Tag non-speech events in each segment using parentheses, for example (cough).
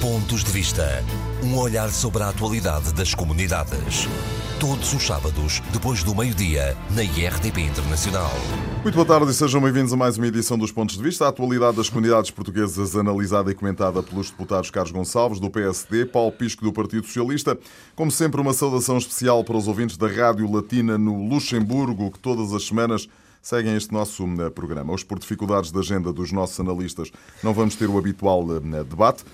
Pontos de Vista. Um olhar sobre a atualidade das comunidades. Todos os sábados, depois do meio-dia, na IRTP Internacional. Muito boa tarde e sejam bem-vindos a mais uma edição dos Pontos de Vista. A atualidade das comunidades portuguesas analisada e comentada pelos deputados Carlos Gonçalves, do PSD, Paulo Pisco, do Partido Socialista. Como sempre, uma saudação especial para os ouvintes da Rádio Latina no Luxemburgo, que todas as semanas seguem este nosso eh, programa. Hoje, por dificuldades de agenda dos nossos analistas, não vamos ter o habitual eh, debate.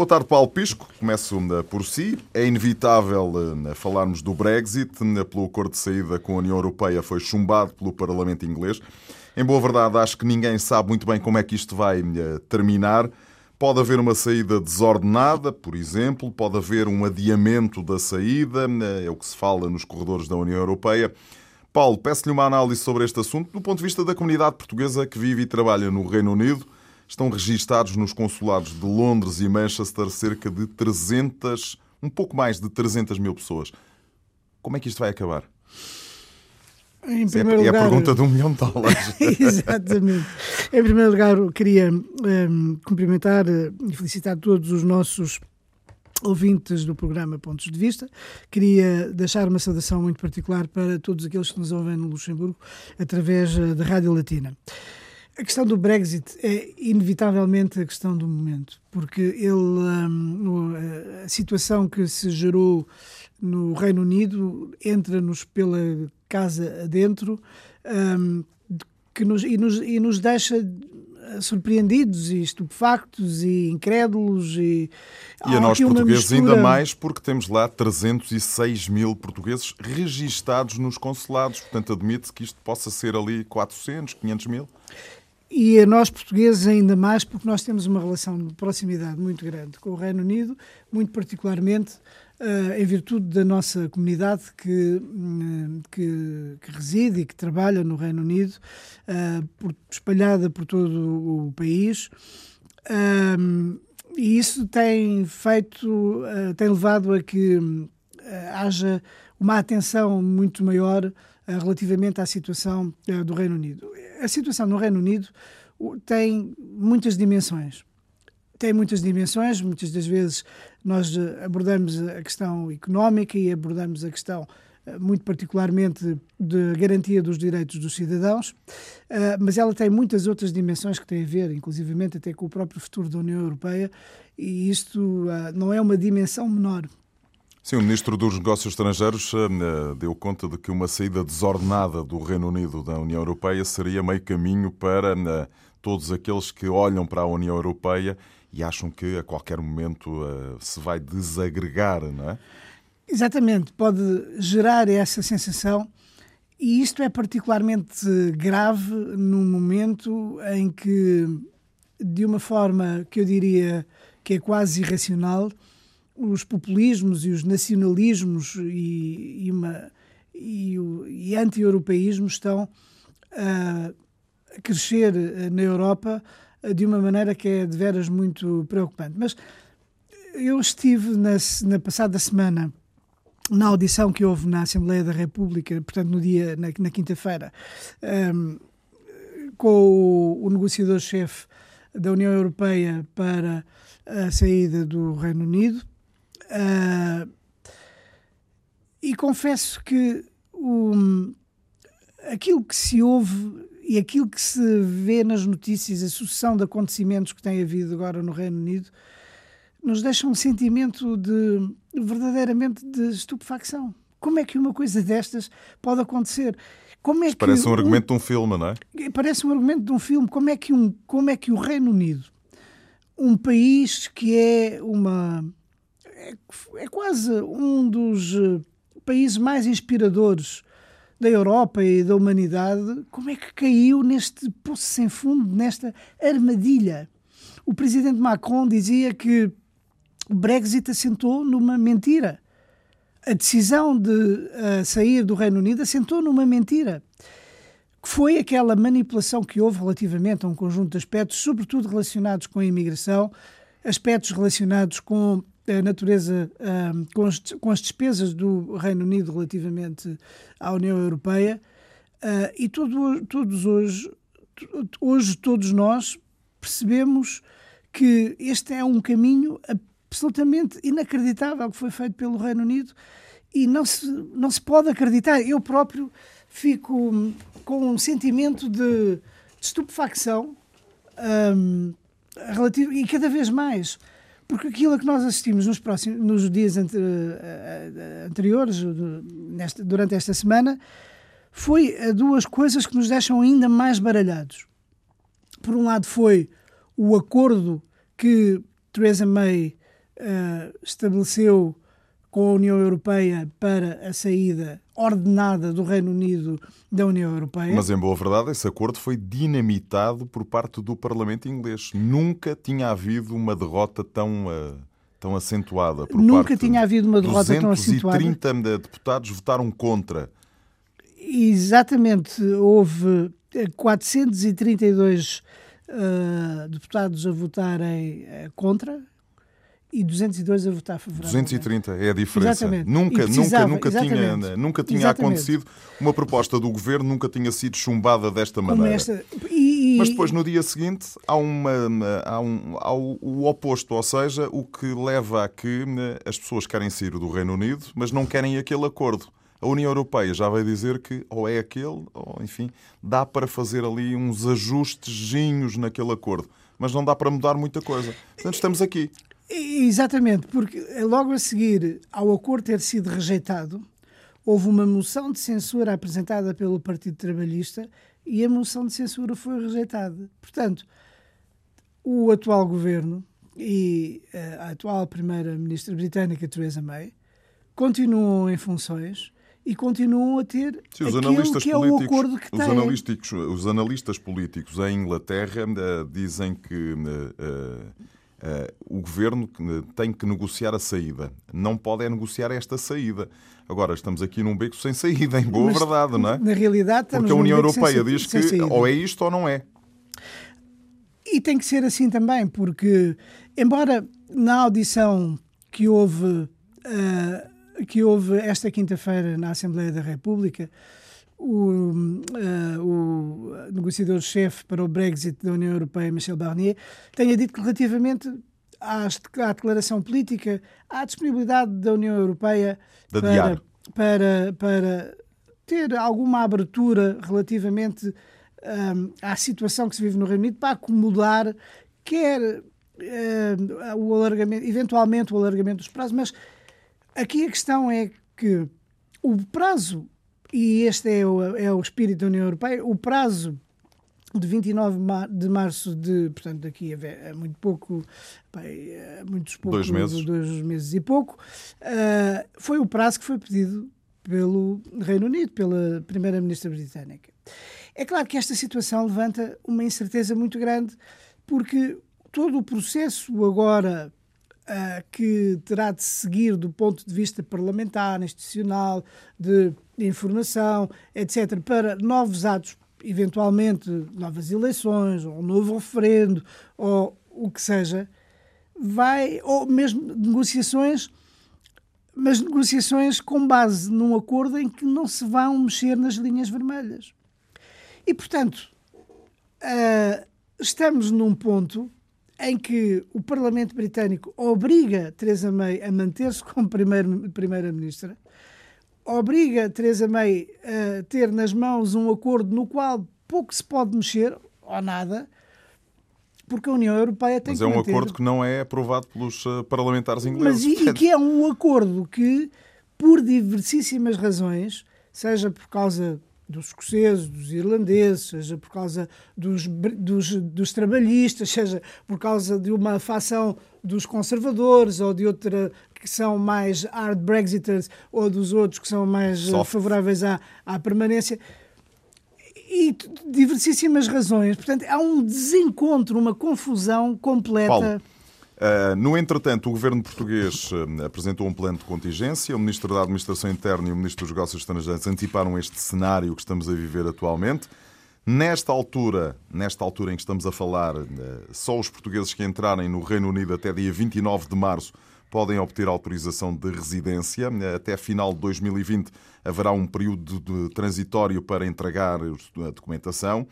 Boa tarde, Paulo Pisco. Começo por si. É inevitável eh, falarmos do Brexit. Eh, pelo acordo de saída com a União Europeia foi chumbado pelo Parlamento inglês. Em boa verdade, acho que ninguém sabe muito bem como é que isto vai terminar. Pode haver uma saída desordenada, por exemplo, pode haver um adiamento da saída, é o que se fala nos corredores da União Europeia. Paulo, peço-lhe uma análise sobre este assunto do ponto de vista da comunidade portuguesa que vive e trabalha no Reino Unido estão registados nos consulados de Londres e Manchester cerca de 300, um pouco mais de 300 mil pessoas. Como é que isto vai acabar? Em primeiro é, lugar, é a pergunta de um milhão de dólares. (laughs) Exatamente. Em primeiro lugar, queria um, cumprimentar eh, e felicitar todos os nossos ouvintes do programa Pontos de Vista. Queria deixar uma saudação muito particular para todos aqueles que nos ouvem no Luxemburgo através eh, da Rádio Latina. A questão do Brexit é inevitavelmente a questão do momento, porque ele, um, a situação que se gerou no Reino Unido entra-nos pela casa adentro um, que nos, e, nos, e nos deixa surpreendidos e estupefactos e incrédulos e, e a nós portugueses ainda mais porque temos lá 306 mil portugueses registados nos consulados, portanto admite-se que isto possa ser ali 400, 500 mil e a nós portugueses ainda mais, porque nós temos uma relação de proximidade muito grande com o Reino Unido, muito particularmente uh, em virtude da nossa comunidade que, uh, que, que, reside e que trabalha no Reino Unido, uh, por, espalhada por todo o país. e isso tem feito, tem levado a que haja uma atenção muito maior relativamente à situação do Reino Unido a situação no Reino Unido tem muitas dimensões. Tem muitas dimensões, muitas das vezes nós eh, abordamos a questão económica e abordamos a questão eh, muito particularmente de garantia dos direitos dos cidadãos, eh, mas ela tem muitas outras dimensões que têm a ver, inclusivamente até com o próprio futuro da União Europeia, e isto não é uma dimensão menor. Sim, o Ministro dos Negócios Estrangeiros uh, deu conta de que uma saída desordenada do Reino Unido da União Europeia seria meio caminho para uh, todos aqueles que olham para a União Europeia e acham que a qualquer momento uh, se vai desagregar, não é? Exatamente, pode gerar essa sensação e isto é particularmente grave num momento em que, de uma forma que eu diria que é quase irracional, os populismos e os nacionalismos e, e, uma, e, e anti-europeísmo estão a, a crescer na Europa de uma maneira que é de veras muito preocupante. Mas eu estive na, na passada semana na audição que houve na Assembleia da República, portanto no dia na, na quinta-feira, um, com o, o negociador-chefe da União Europeia para a saída do Reino Unido Uh, e confesso que o, aquilo que se ouve e aquilo que se vê nas notícias, a sucessão de acontecimentos que tem havido agora no Reino Unido, nos deixa um sentimento de verdadeiramente de estupefacção. Como é que uma coisa destas pode acontecer? Como é parece um argumento de um filme, não é? Parece um argumento de um filme. Como é que, um, como é que o Reino Unido, um país que é uma é, é quase um dos eh, países mais inspiradores da Europa e da humanidade, como é que caiu neste poço sem fundo, nesta armadilha? O presidente Macron dizia que o Brexit assentou numa mentira. A decisão de uh, sair do Reino Unido assentou numa mentira. Que foi aquela manipulação que houve relativamente a um conjunto de aspectos, sobretudo relacionados com a imigração, aspectos relacionados com a natureza um, com, as, com, as, despesas do Reino Unido relativamente à União Europeia uh, e todo, todos hoje, hoje todos nós percebemos que este é um caminho absolutamente inacreditável que foi feito pelo Reino Unido e não se, não se pode acreditar. Eu próprio fico com um sentimento de, de estupefacção um, relativo, e cada vez mais. Porque aquilo a que nós assistimos nos, próximos, nos dias ante, uh, anteriores, nesta, durante esta semana, foi duas coisas que nos deixam ainda mais baralhados. Por um lado, foi o acordo que Theresa May uh, estabeleceu com a União Europeia para a saída ordenada do Reino Unido da União Europeia. Mas, em boa verdade, esse acordo foi dinamitado por parte do Parlamento inglês. Nunca tinha havido uma derrota tão. Uh tão acentuada. Por Nunca tinha havido uma derrota tão acentuada. 230 deputados votaram contra. Exatamente. Houve 432 uh, deputados a votarem contra e 202 a votar favoravelmente. 230 é a diferença. Exatamente. Nunca, nunca, nunca tinha, nunca tinha acontecido uma proposta do governo, nunca tinha sido chumbada desta maneira. Esta... E. Mas depois, no dia seguinte, há, uma, há, um, há o, o, oposto, ou seja, o que leva a que né, as pessoas querem sair do Reino Unido, mas não querem aquele acordo. A União Europeia já vai dizer que ou é aquele, ou enfim, dá para fazer ali uns ajustezinhos naquele acordo, mas não dá para mudar muita coisa. Portanto, estamos aqui. Exatamente, porque logo a seguir ao acordo ter sido rejeitado, houve uma moção de censura apresentada pelo Partido Trabalhista e a moção de censura foi rejeitada. Portanto, o atual governo e a atual primeira-ministra britânica, Theresa May, continuam em funções e continuam a ter Sim, analistas que é o acordo que os Analistas, os analistas políticos em Inglaterra uh, dizem que uh, uh, o governo tem que negociar a saída. Não pode é negociar esta saída. Agora, estamos aqui num beco sem saída, em boa Mas, verdade, não é? Na realidade, estamos Porque a União Europeia diz que ou é isto ou não é. E tem que ser assim também, porque, embora na audição que houve uh, que houve esta quinta-feira na Assembleia da República, o, uh, o negociador-chefe para o Brexit da União Europeia, Michel Barnier, tenha dito que relativamente à, à declaração política, à disponibilidade da União Europeia para, para, para ter alguma abertura relativamente um, eh, à situação que se vive no Reino Unido para acomodar quer uh, o alargamento, eventualmente o alargamento dos prazos, mas Aqui a questão é que o prazo, e este é o, é o espírito da União Europeia, o prazo de 29 de março de, portanto, daqui a, muito pouco, bem, muitos poucos, dois meses, dois meses e pouco, uh, foi o prazo que foi pedido pelo Reino Unido, pela primeira-ministra britânica. É claro que esta situação levanta uma incerteza muito grande, porque todo o processo agora uh, que terá de seguir do ponto de vista parlamentar, institucional, de informação, etc., para novos atos, eventualmente novas eleições, ou um novo referendo, ou o que seja, vai, ou mesmo negociações, mas negociações com base num acordo em que não se vão mexer nas linhas vermelhas. E, portanto, uh, estamos num ponto em que o Parlamento Britânico obriga Theresa May a manter-se como Primeira-Ministra, obriga Theresa May a ter nas mãos um acordo no qual pouco se pode mexer, ou nada, porque a União Europeia tem Mas que Mas é um manter... acordo que não é aprovado pelos eh, parlamentares ingleses. Mas e, e que é um acordo que, por diversíssimas razões, seja por causa dos escoceses, dos irlandeses, seja por causa dos, dos, dos, trabalhistas, seja por causa de uma facção dos conservadores ou de outra que são mais hard Brexiters ou dos outros que são mais eh, Soft. favoráveis à, à permanência. E diversíssimas razões. Portanto, há um desencontro, uma confusão completa. Paulo. Uh, no entretanto, o governo português uh, apresentou um plano de contingência. O ministro da Administração Interna e o ministro dos Negócios Estrangeiros anteciparam este cenário que estamos a viver atualmente. Nesta altura, nesta altura em que estamos a falar, só os portugueses que entrarem no Reino Unido até dia 29 de março podem obter autorização de residência. Até final de 2020 haverá um período de transitório para entregar a documentação.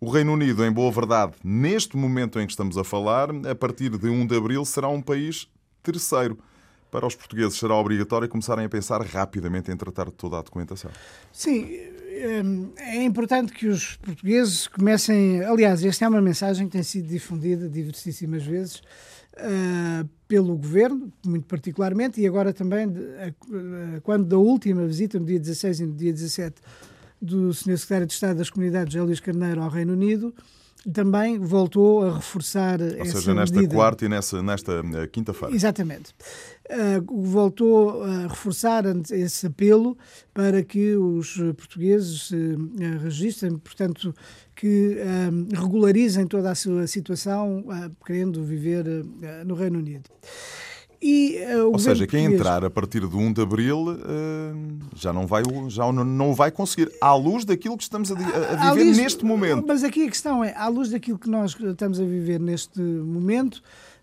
O Reino Unido, em boa verdade, neste momento em que estamos a falar, a partir de 1 de abril, será um país Terceiro, para os portugueses será obrigatório começarem a pensar rapidamente em tratar toda a documentação. Sim, hum, é importante que os portugueses comecem. Aliás, esta é uma mensagem que tem sido difundida diversíssimas vezes uh, pelo governo, muito particularmente, e agora também, de, uh, quando da última visita, no dia 16 e no dia 17, do Sr. Secretário de Estado das Comunidades, José Luís Carneiro, ao Reino Unido, também voltou a reforçar Ou essa seja, nesta medida. quarta e nessa, nesta quinta-feira. Exatamente. Uh, voltou a reforçar esse apelo para que os portugueses uh, registrem, portanto, que uh, regularizem toda a sua situação, querendo viver no Reino Unido. E, uh, Ou seja, quem entrar a partir de 1 de abril uh, já, não vai, já não vai conseguir, à luz daquilo que estamos a, a viver luz, neste momento. Mas aqui a questão é, à luz daquilo que nós estamos a viver neste momento,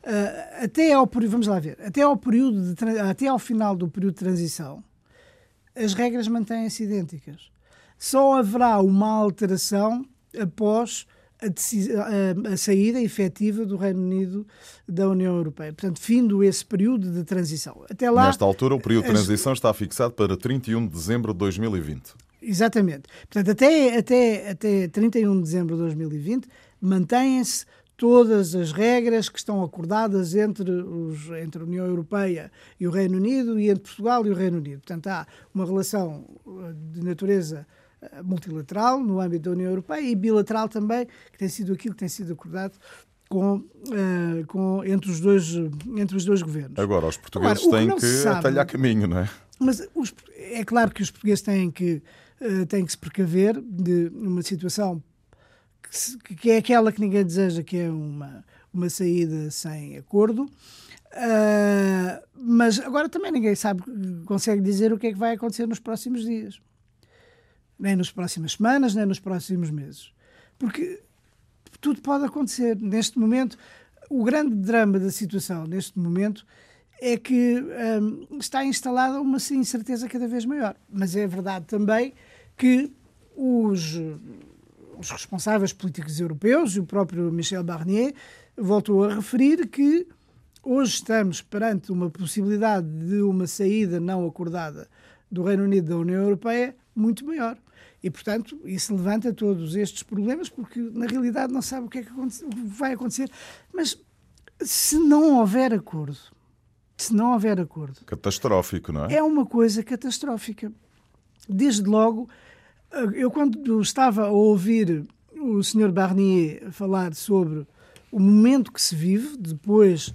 uh, até ao vamos lá ver, até ao período de, até ao final do período de transição, as regras mantêm-se idênticas. Só haverá uma alteração após a, a, a, saída efetiva do Reino Unido da União Europeia. Portanto, findo esse período de transição. Até lá, Nesta altura, o período de transição as... está fixado para 31 de dezembro de 2020. Exatamente. Portanto, até, até, até 31 de dezembro de 2020, mantêm-se todas as regras que estão acordadas entre, os, entre a União Europeia e o Reino Unido e entre Portugal e o Reino Unido. Portanto, há uma relação eh, de natureza multilateral no âmbito da União Europeia e bilateral também, que tem sido aquilo que tem sido acordado com, uh, com, entre, os dois, entre os dois governos. Agora, os portugueses Agora, têm que, que atalhar caminho, não é? Mas os, é claro que os portugueses têm que, uh, têm que se precaver de uma situação que, se, que, é aquela que ninguém deseja, que é uma, uma saída sem acordo. Uh, mas agora também ninguém sabe, consegue dizer o que é que vai acontecer nos próximos dias nem nas próximas semanas, nem nos próximos meses. Porque tudo pode acontecer. Neste momento, o grande drama da situação, neste momento, é que hum, está instalada uma incerteza cada vez maior. Mas é verdade também que os, os responsáveis políticos europeus, e o próprio Michel Barnier, voltou a referir que hoje estamos perante uma possibilidade de uma saída não acordada do Reino Unido da União Europeia muito maior. E, portanto, isso levanta todos estes problemas, porque na realidade não sabe o que é que vai acontecer. Mas se não houver acordo, se não houver acordo. Catastrófico, não é? É uma coisa catastrófica. Desde logo, eu quando estava a ouvir o Sr. Barnier falar sobre o momento que se vive depois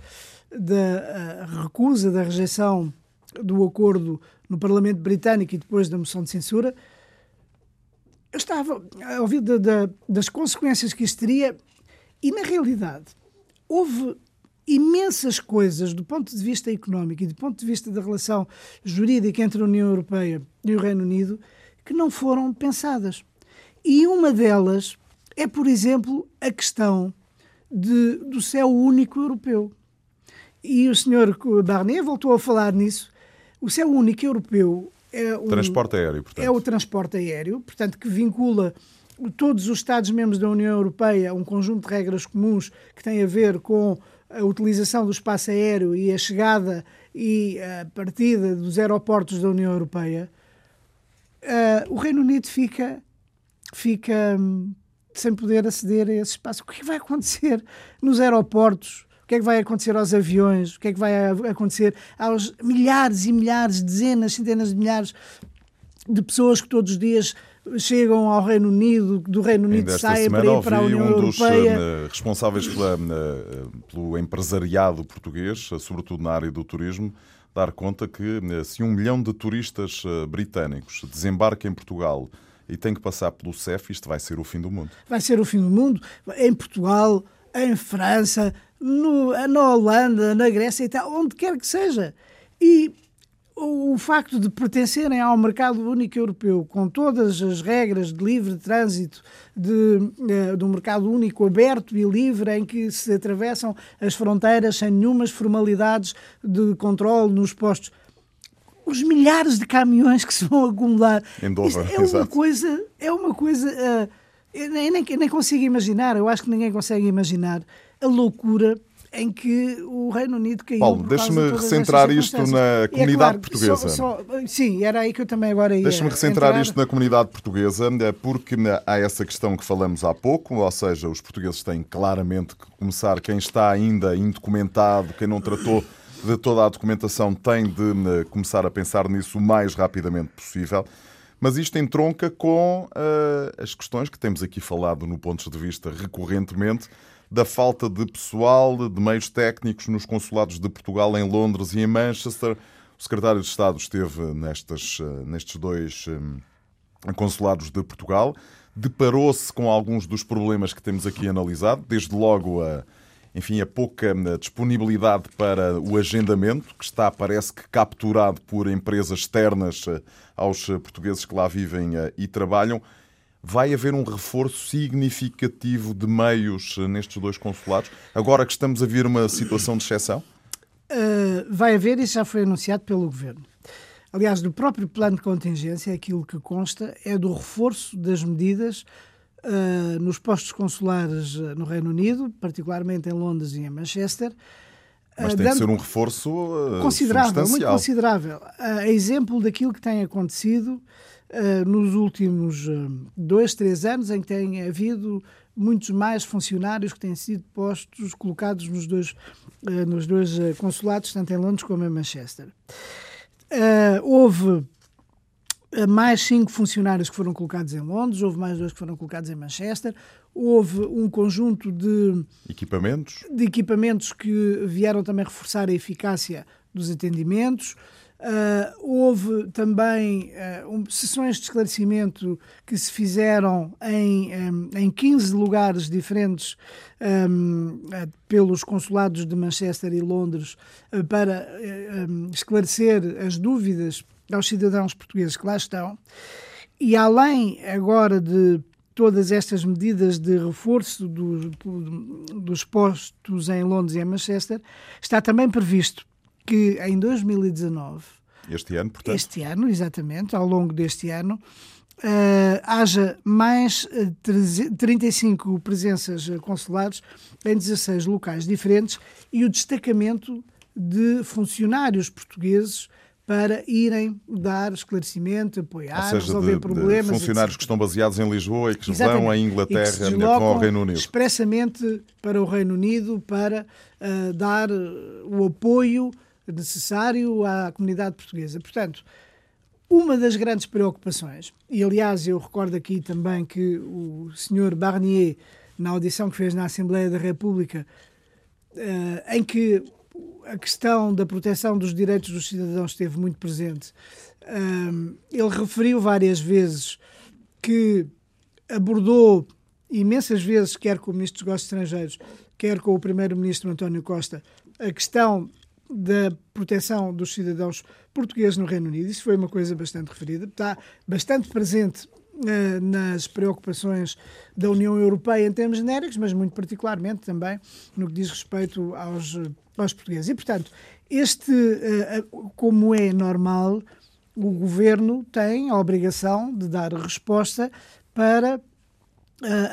da recusa, da rejeição do acordo no Parlamento Britânico e depois da moção de censura, eu estava a ouvir de, de, das consequências que isto teria e, na realidade, houve imensas coisas do ponto de vista económico e do ponto de vista da relação jurídica entre a União Europeia e o Reino Unido que não foram pensadas. E uma delas é, por exemplo, a questão de, do céu único europeu. E o Sr. Barnier voltou a falar nisso. O céu único europeu é um, transporte aéreo, portanto. É o transporte aéreo, portanto, que vincula todos os Estados-membros da União Europeia a um conjunto de regras comuns que tem a ver com a utilização do espaço aéreo e a chegada e a partida dos aeroportos da União Europeia, uh, o Reino Unido fica, fica um, sem poder aceder a esse espaço. O que vai acontecer nos aeroportos o que é que vai acontecer aos aviões, o que é que vai acontecer aos milhares e milhares, dezenas, centenas de milhares de pessoas que todos os dias chegam ao Reino Unido, do Reino Unido saem para ir para a União um dos Europeia. Uh, responsáveis pela, uh, pelo empresariado português, uh, sobretudo na área do turismo, dar conta que se um milhão de turistas britânicos desembarquem em Portugal e tem que passar pelo CEF, isto vai ser o fim do mundo. Vai ser o fim do mundo. Em Portugal, em França, no, na Holanda, na Grécia e tal, onde quer que seja. E o facto de pertencerem ao mercado único europeu, com todas as regras de livre trânsito, de, de, um mercado único aberto e livre, em que se atravessam as fronteiras sem nenhumas formalidades de controle nos postos. Os milhares de caminhões que se vão acumular. Em Dover, é uma coisa, é uma coisa. Uh, nem, nem, nem consigo imaginar, eu acho que ninguém consegue imaginar a loucura em que o Reino Unido caiu. Paulo, deixa-me recentrar isto na comunidade é claro, portuguesa. Só, só, sim, era aí que eu também agora ia. Deixa-me recentrar entrar. isto na comunidade portuguesa, eh, porque há essa questão que falamos há pouco, ou seja, os portugueses têm claramente que começar, quem está ainda indocumentado, quem não tratou de toda a documentação, tem de eh, começar a pensar nisso o mais rapidamente possível. Mas isto entronca com uh, as questões que temos aqui falado no pontos de vista recorrentemente da falta de pessoal, de meios técnicos nos consulados de Portugal em Londres e em Manchester. O secretário de Estado esteve nestas, eh, nestes dois eh, consulados de Portugal, deparou-se com alguns dos problemas que temos aqui analisado, desde logo a, enfim, a pouca eh, disponibilidade para o agendamento, que está, parece que, capturado por empresas externas aos portugueses que lá vivem e trabalham. Vai haver um reforço significativo de meios eh, nestes dois consulados, agora que estamos a ver uma situação de exceção? Uh, vai haver, isso já foi anunciado pelo Governo. Aliás, do próprio plano de contingência, aquilo que consta é do reforço das medidas uh, nos postos consulares no Reino Unido, particularmente em Londres e em Manchester. Mas tem dando... que ser um reforço uh, considerável, muito considerável. A exemplo daquilo que tem acontecido uh, nos últimos uh, dois, três anos, em que tem havido muitos mais funcionários que têm sido postos, colocados nos dois, uh, nos dois consulados, tanto em Londres como em Manchester. houve mais cinco funcionários que foram colocados em Londres, houve mais dois que foram colocados em Manchester, houve um conjunto de equipamentos, de equipamentos que vieram também reforçar a eficácia dos atendimentos. Uh, houve também uh, um, sessões de esclarecimento que se fizeram em, um, em 15 lugares diferentes um, uh, pelos consulados de Manchester e Londres para esclarecer as dúvidas aos cidadãos portugueses que lá estão. E além agora de todas estas medidas de reforço do, dos postos em Londres e em Manchester, está também previsto que em 2019, este ano, portanto, este ano, exatamente, ao longo deste ano, uh, haja mais 35 eh, presenças consulares em 16 locais diferentes e o destacamento de funcionários portugueses para irem dar esclarecimento, apoiar, Ou seja, resolver de, problemas. De funcionários etc. que estão baseados em Lisboa e que Exatamente. vão à Inglaterra e vão ao Reino Unido. Expressamente para o Reino Unido para uh, dar o apoio necessário à comunidade portuguesa. Portanto, uma das grandes preocupações, e aliás eu recordo aqui também que o senhor Barnier, na audição que fez na Assembleia da República, em que a questão da proteção dos direitos dos cidadãos esteve muito presente, ele referiu várias vezes que abordou imensas vezes, quer com o Ministro dos Negócios Estrangeiros, quer com o Primeiro-Ministro António Costa, a questão da proteção dos cidadãos portugueses no Reino Unido. Isso foi uma coisa bastante referida. Está bastante presente nas preocupações da União Europeia em termos genéricos, mas muito particularmente também no que diz respeito aos, aos portugueses. E, portanto, este, uh, como é normal, o governo tem a obrigação de dar resposta para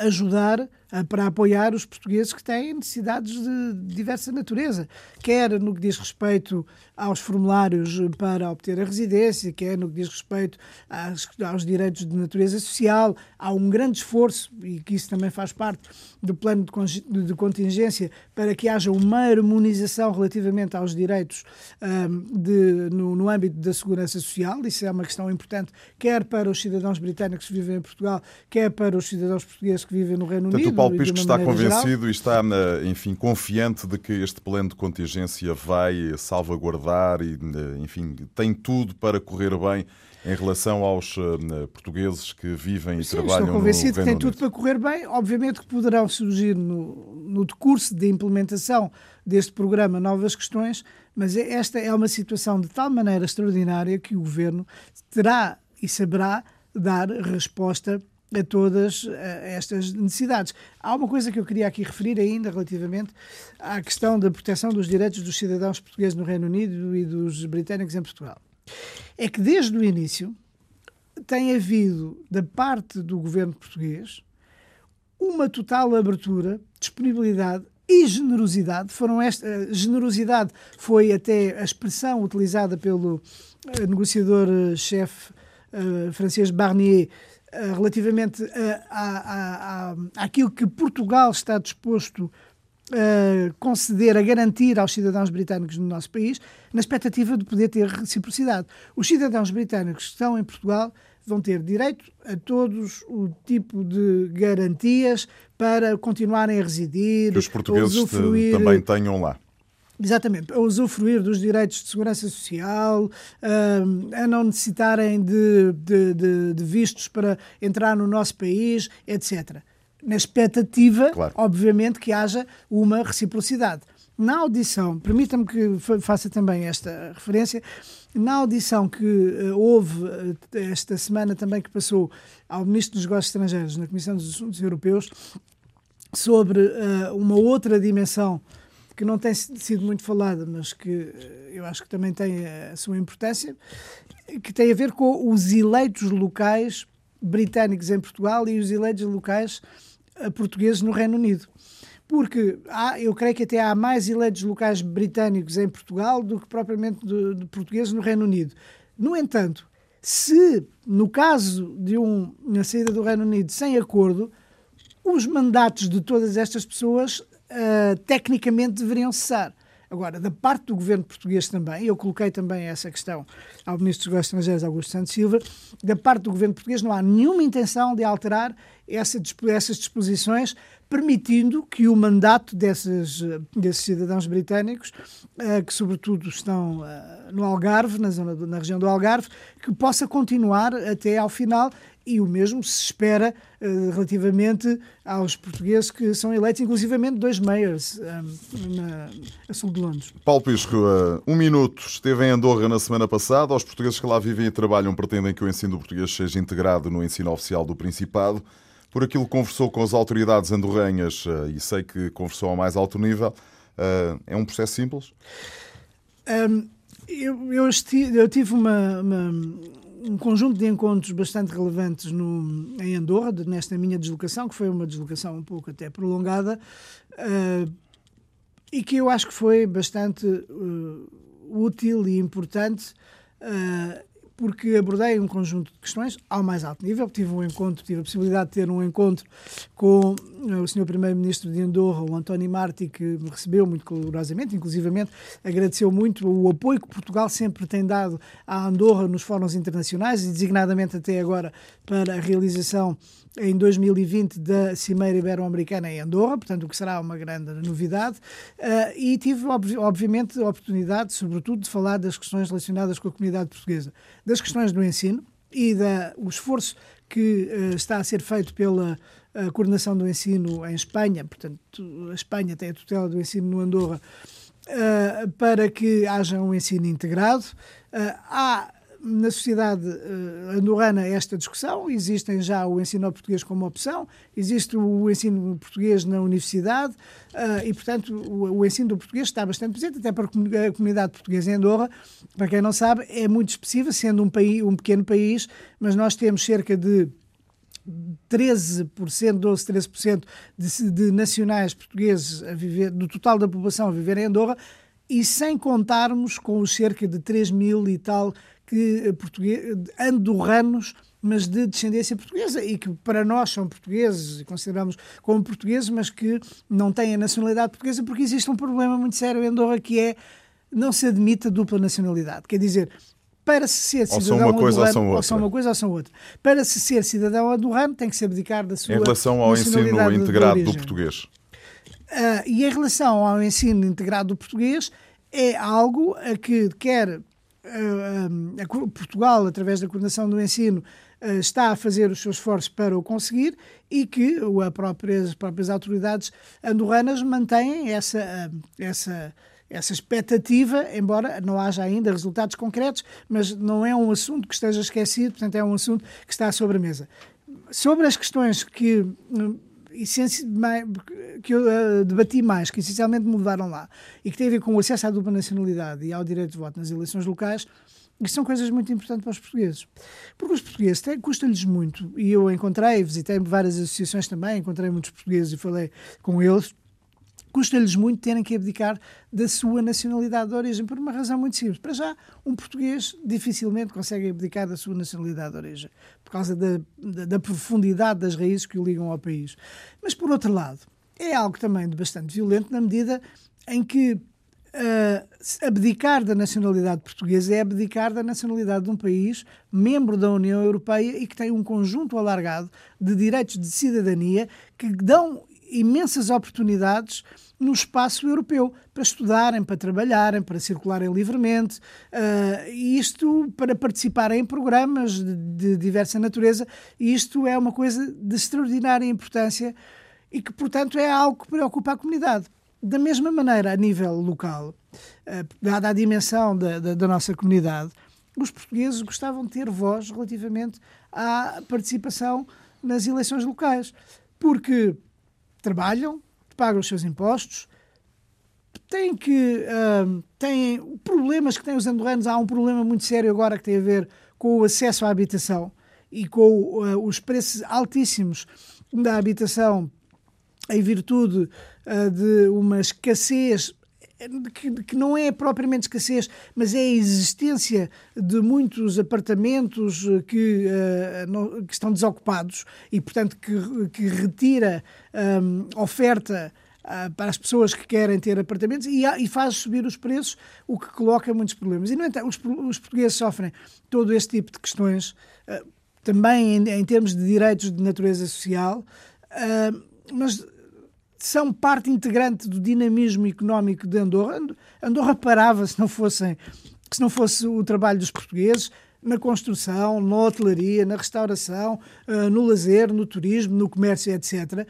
ajudar para apoiar os portugueses que têm necessidades de diversa natureza, quer no que diz respeito aos formulários para obter a residência, quer no que diz respeito aos, aos direitos de natureza social. Há um grande esforço, e que isso também faz parte do plano de, de contingência, para que haja uma harmonização relativamente aos direitos um, de, no, no âmbito da segurança social. Isso é uma questão importante, quer para os cidadãos britânicos que vivem em Portugal, quer para os cidadãos portugueses que vivem no Reino Unido. Paulo Pisco está convencido geral. e está, enfim, confiante de que este plano de contingência vai salvaguardar e, enfim, tem tudo para correr bem em relação aos uh, portugueses que vivem e Sim, trabalham estou convencido que tem tudo para correr bem. Obviamente que poderão surgir no, no decurso de implementação deste programa novas questões, mas é, esta é uma situação de tal maneira extraordinária que o Governo terá e saberá dar resposta a todas eh, estas necessidades. Há uma coisa que eu queria aqui referir ainda relativamente à questão da proteção dos direitos dos cidadãos portugueses no Reino Unido e dos britânicos em Portugal. É que desde o início tem havido, da parte do governo português, uma total abertura, disponibilidade e generosidade. Foram esta, generosidade foi até a expressão utilizada pelo negociador-chefe uh, francês Barnier relativamente a, àquilo que Portugal está disposto a conceder, a garantir aos cidadãos britânicos no nosso país, na expectativa de poder ter reciprocidade. Os cidadãos britânicos que estão em Portugal vão ter direito a todos o tipo de garantias para continuarem a residir. Que os portugueses também tenham lá. Exatamente, a usufruir dos direitos de segurança social, a não necessitarem de, de, de, de vistos para entrar no nosso país, etc. Na expectativa, claro. obviamente, que haja uma reciprocidade. Na audição, permita-me que faça também esta referência, na audição que uh, houve uh, esta semana também que passou ao Ministro dos Negócios Estrangeiros na Comissão dos Assuntos Europeus sobre uh, uma outra dimensão que não tem sido muito falada, mas que eu acho que também tem a sua importância, que tem a ver com os eleitos locais britânicos em Portugal e os eleitos locais portugueses no Reino Unido porque há, eu creio que até há mais eleitos locais britânicos em Portugal do que propriamente de, de portugueses no Reino Unido. No entanto, se no caso de um, uma saída do Reino Unido sem acordo, os mandatos de todas estas pessoas uh, tecnicamente deveriam cessar. Agora, da parte do governo português também, eu coloquei também essa questão ao Ministro dos Negócios Estrangeiros, Augusto Santos Silva, da parte do governo português não há nenhuma intenção de alterar essa, essas disposições permitindo que o mandato desses, desses cidadãos britânicos, uh, que sobretudo estão uh, no Algarve, na, zona do, na região do Algarve, que possa continuar até ao final e o mesmo se espera uh, relativamente aos portugueses que são eleitos, inclusivamente dois mayors um, na, a sul de Londres. Paulo Pisco, uh, um minuto. Esteve em Andorra na semana passada. Os portugueses que lá vivem e trabalham pretendem que o ensino do português seja integrado no ensino oficial do Principado por aquilo que conversou com as autoridades andorranhas eh, e sei que conversou ao mais alto nível, é um processo simples? Um, eu, eu, esti, eu, tive uma, uma, um conjunto de encontros bastante relevantes no, em Andorra, de, nesta minha deslocação, que foi uma deslocação um pouco até prolongada, uh, e que eu acho que foi bastante uh, útil e importante. Uh, porque abordei um conjunto de questões ao mais alto nível. Tive um encontro, tive a possibilidade de ter um encontro com eh, o Sr. Primeiro-Ministro de Andorra, o António Marti, que me recebeu muito calorosamente, inclusivamente agradeceu muito o apoio que Portugal sempre tem dado à Andorra nos fóruns internacionais e designadamente até agora para a realização em 2020 da Cimeira Ibero-Americana em Andorra, portanto, o que será uma grande novidade. Uh, e tive, obviamente, a oportunidade, sobretudo, de falar das questões relacionadas com a comunidade portuguesa, das questões do ensino e da, esforço que uh, está a ser feito pela uh, coordenação do ensino em Espanha, portanto, a Espanha tem a tutela do ensino no Andorra, para que haja um ensino integrado. há na sociedade uh, andorrana esta discussão. Existem já o ensino português como opção, existe o ensino português na universidade uh, e, portanto, o, o, ensino do português está bastante presente, até para a comunidade portuguesa em Andorra. Para quem não sabe, é muito expressiva, sendo um, país, um pequeno país, mas nós temos cerca de 13%, 12, 13% de, de nacionais portugueses a viver, do total da população a viver em Andorra, e sem contarmos com os cerca de 3 mil e tal que português, andorranos, mas de descendência portuguesa e que para nós são portugueses e consideramos como portugueses, mas que não têm a nacionalidade portuguesa porque existe um problema muito sério em Andorra que é não se admite a dupla nacionalidade. Quer dizer, para se ser cidadão ou uma coisa ou são outra. Ou são uma coisa ou são outra. Para se ser cidadão andorrano tem que se abdicar da sua Em relação ao ensino integrado do português. Uh, e em relação ao ensino integrado do português, é algo a que quer uh, Portugal, através da coordenação do ensino, uh, está a fazer os seus esforços para o conseguir e que a própria, as próprias autoridades andorranas mantêm essa, essa, essa expectativa, embora não haja ainda resultados concretos, mas não é um assunto que esteja esquecido, portanto, é um assunto que está sobre a mesa. Sobre as questões que que eu uh, debati mais, que essencialmente me levaram lá, e que tem a ver com o acesso à dupla nacionalidade e ao direito de voto nas eleições locais, isso são coisas muito importantes para os portugueses. Porque os portugueses custa-lhes muito, e eu encontrei, visitei várias associações também, encontrei muitos portugueses e falei com eles, custa-lhes muito terem que abdicar da sua nacionalidade de origem, por uma razão muito simples. Para já, um português dificilmente consegue abdicar da sua nacionalidade de origem, por causa da, da, da profundidade das raízes que o ligam ao país. Mas, por outro lado, é algo também de bastante violento na medida em que uh, abdicar da nacionalidade portuguesa é abdicar da nacionalidade de um país membro da União Europeia e que tem um conjunto alargado de direitos de cidadania que dão imensas oportunidades no espaço europeu para estudarem, para trabalharem, para circularem livremente, uh, isto para participarem em programas de, de diversa natureza. Isto é uma coisa de extraordinária importância e que, portanto, é algo que preocupa a comunidade. Da mesma maneira, a nível local, uh, dada a dimensão da, da, da nossa comunidade, os portugueses gostavam de ter voz relativamente à participação nas eleições locais, porque trabalham, pagam os seus impostos, têm que uh, têm problemas que têm os andorranos. Há um problema muito sério agora que tem a ver com o acesso à habitação e com uh, os preços altíssimos da habitação em virtude uh, de uma escassez que, que, não é propriamente escassez, mas é a existência de muitos apartamentos que, uh, não, que estão desocupados e, portanto, que, que retira um, oferta uh, para as pessoas que querem ter apartamentos e, faz subir os preços, o que coloca muitos problemas. E, no entanto, os, portugueses sofrem todo este tipo de questões, também em, termos de direitos de natureza social, mas são parte integrante do dinamismo económico de Andorra. Andorra parava se não fossem se não fosse o trabalho dos portugueses na construção, na hotelaria, na restauração, eh, no lazer, no turismo, no comércio, etc.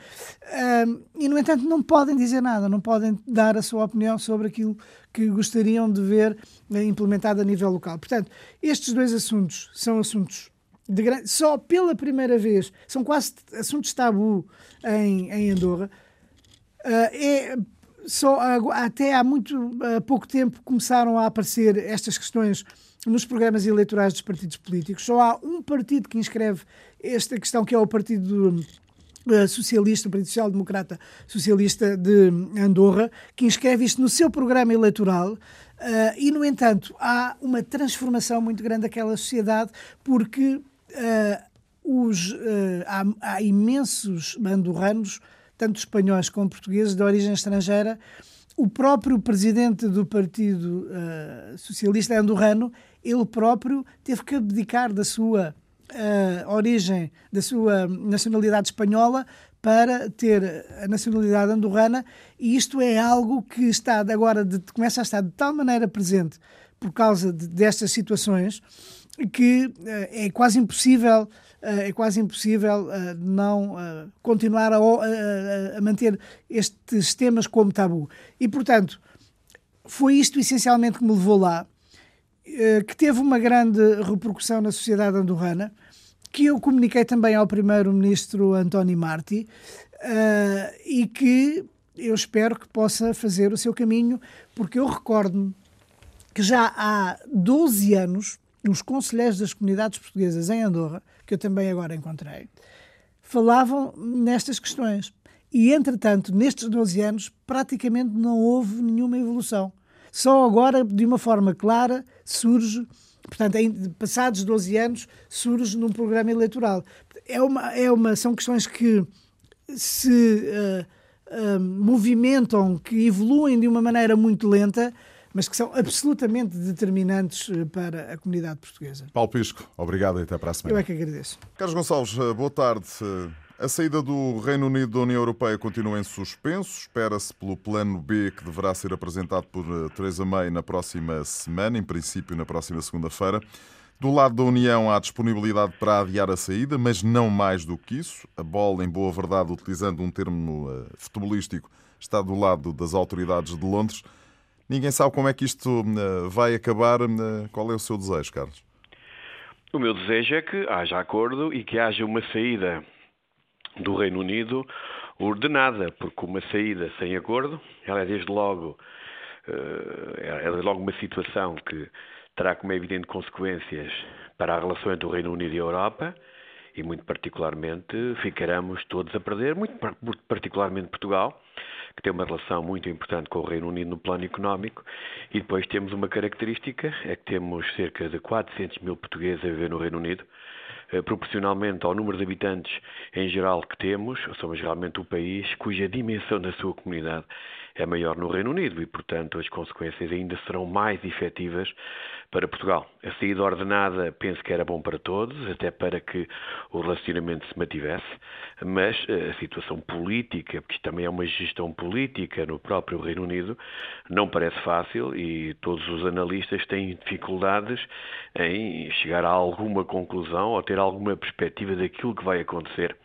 E, no entanto, não podem dizer nada, não podem dar a sua opinião sobre aquilo que gostariam de ver eh, implementado a nível local. Portanto, estes dois assuntos são assuntos de grande. Só pela primeira vez, são quase assuntos tabu em, em Andorra. Uh, é, só até há muito uh, pouco tempo começaram a aparecer estas questões nos programas eleitorais dos partidos políticos. Só há um partido que inscreve esta questão, que é o Partido uh, Socialista, o Partido Social Democrata Socialista de Andorra, que inscreve isto no seu programa eleitoral. E, no entanto, há uma transformação muito grande daquela sociedade, porque os, há, há imensos andorranos tanto espanhóis como portugueses de origem estrangeira. O próprio presidente do Partido uh, Socialista Andorrano, ele próprio teve que abdicar da sua uh, origem, da sua nacionalidade espanhola para ter a nacionalidade andorrana e isto é algo que está agora de, começa a estar de tal maneira presente por causa de, destas situações que uh, é quase impossível é quase impossível eh, não eh, continuar a manter estes temas como tabu. E, portanto, foi isto essencialmente que me levou lá, que teve uma grande repercussão na sociedade andorrana, que eu comuniquei também ao primeiro-ministro António Marti e que eu espero que possa fazer o seu caminho, porque eu recordo-me que já há 12 anos os conselheiros das comunidades portuguesas em Andorra que eu também agora encontrei, falavam nestas questões. E, entretanto, nestes 12 anos, praticamente não houve nenhuma evolução. Só agora, de uma forma clara, surge, portanto, em, passados 12 anos, surge num programa eleitoral. É uma, é uma, são questões que se uh, uh, movimentam, que evoluem de uma maneira muito lenta, mas que são absolutamente determinantes eh, para a comunidade portuguesa. Paulo Pisco, obrigado e até para a semana. Eu é que agradeço. Carlos Gonçalves, eh, boa tarde. A saída do Reino Unido da União Europeia continua em suspenso. Espera-se pelo plano B que deverá ser apresentado por eh, Theresa May na próxima semana, em princípio na próxima segunda-feira. Do lado da União há disponibilidade para adiar a saída, mas não mais do que isso. A bola, em boa verdade, utilizando um termo futebolístico, está do lado das autoridades de Londres. Ninguém sabe como é que isto eh, vai acabar. Eh, qual é o seu desejo, Carlos? O meu desejo é que haja acordo e que haja uma saída do Reino Unido ordenada, porque uma saída sem acordo, ela é desde logo, eh, é desde logo uma situação que terá como evidente consequências para a relação entre o Reino Unido e a Europa e muito particularmente ficaremos todos a perder, muito particularmente Portugal, que tem uma relação muito importante com o Reino Unido no plano económico, e depois temos uma característica, é que temos cerca de 400 mil portugueses a viver no Reino Unido, eh, proporcionalmente ao número de habitantes em geral que temos, somos realmente o país cuja dimensão da sua comunidade é maior no Reino Unido e, portanto, as consequências ainda serão mais efetivas para Portugal. A saída ordenada penso que era bom para todos, até para que o relacionamento se mantivesse, mas eh, a situação política, porque também é uma gestão política no próprio Reino Unido, não parece fácil e todos os analistas têm dificuldades em chegar a alguma conclusão ou ter alguma perspectiva daquilo que vai acontecer